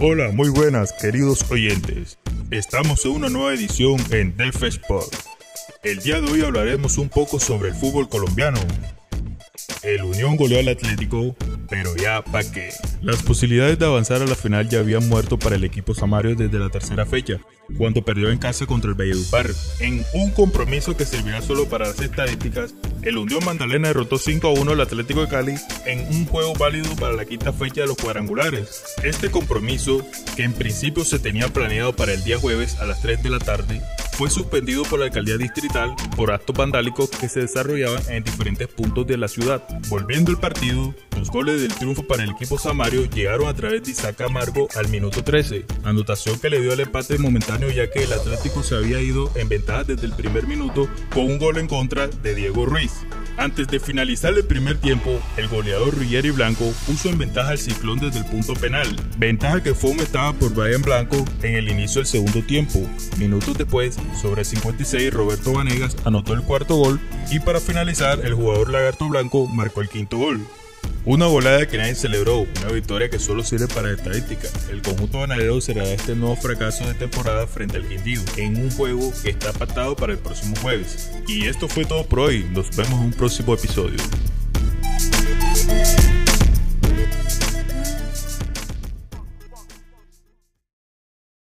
Hola, muy buenas, queridos oyentes. Estamos en una nueva edición en Def Sport. El día de hoy hablaremos un poco sobre el fútbol colombiano. El Unión goleó al Atlético, pero ya pa' qué. Las posibilidades de avanzar a la final ya habían muerto para el equipo Samario desde la tercera fecha, cuando perdió en casa contra el Valledupar. En un compromiso que servirá solo para las estadísticas, el Unión Magdalena derrotó 5 a 1 al Atlético de Cali en un juego válido para la quinta fecha de los cuadrangulares. Este compromiso, que en principio se tenía planeado para el día jueves a las 3 de la tarde, fue suspendido por la alcaldía distrital por actos vandálicos que se desarrollaban en diferentes puntos de la ciudad. Volviendo el partido, los goles del triunfo para el equipo Samario llegaron a través de Isaac Amargo al minuto 13, anotación que le dio el empate momentáneo ya que el Atlético se había ido en ventaja desde el primer minuto con un gol en contra de Diego Ruiz. Antes de finalizar el primer tiempo, el goleador Ruggeri Blanco puso en ventaja al Ciclón desde el punto penal, ventaja que fue aumentada por Brian Blanco en el inicio del segundo tiempo. Minutos después, sobre el 56, Roberto Vanegas anotó el cuarto gol y para finalizar, el jugador Lagarto Blanco marcó el quinto gol. Una volada que nadie celebró, una victoria que solo sirve para estadística. El conjunto bananero será este nuevo fracaso de temporada frente al Quindío, en un juego que está pactado para el próximo jueves. Y esto fue todo por hoy, nos vemos en un próximo episodio.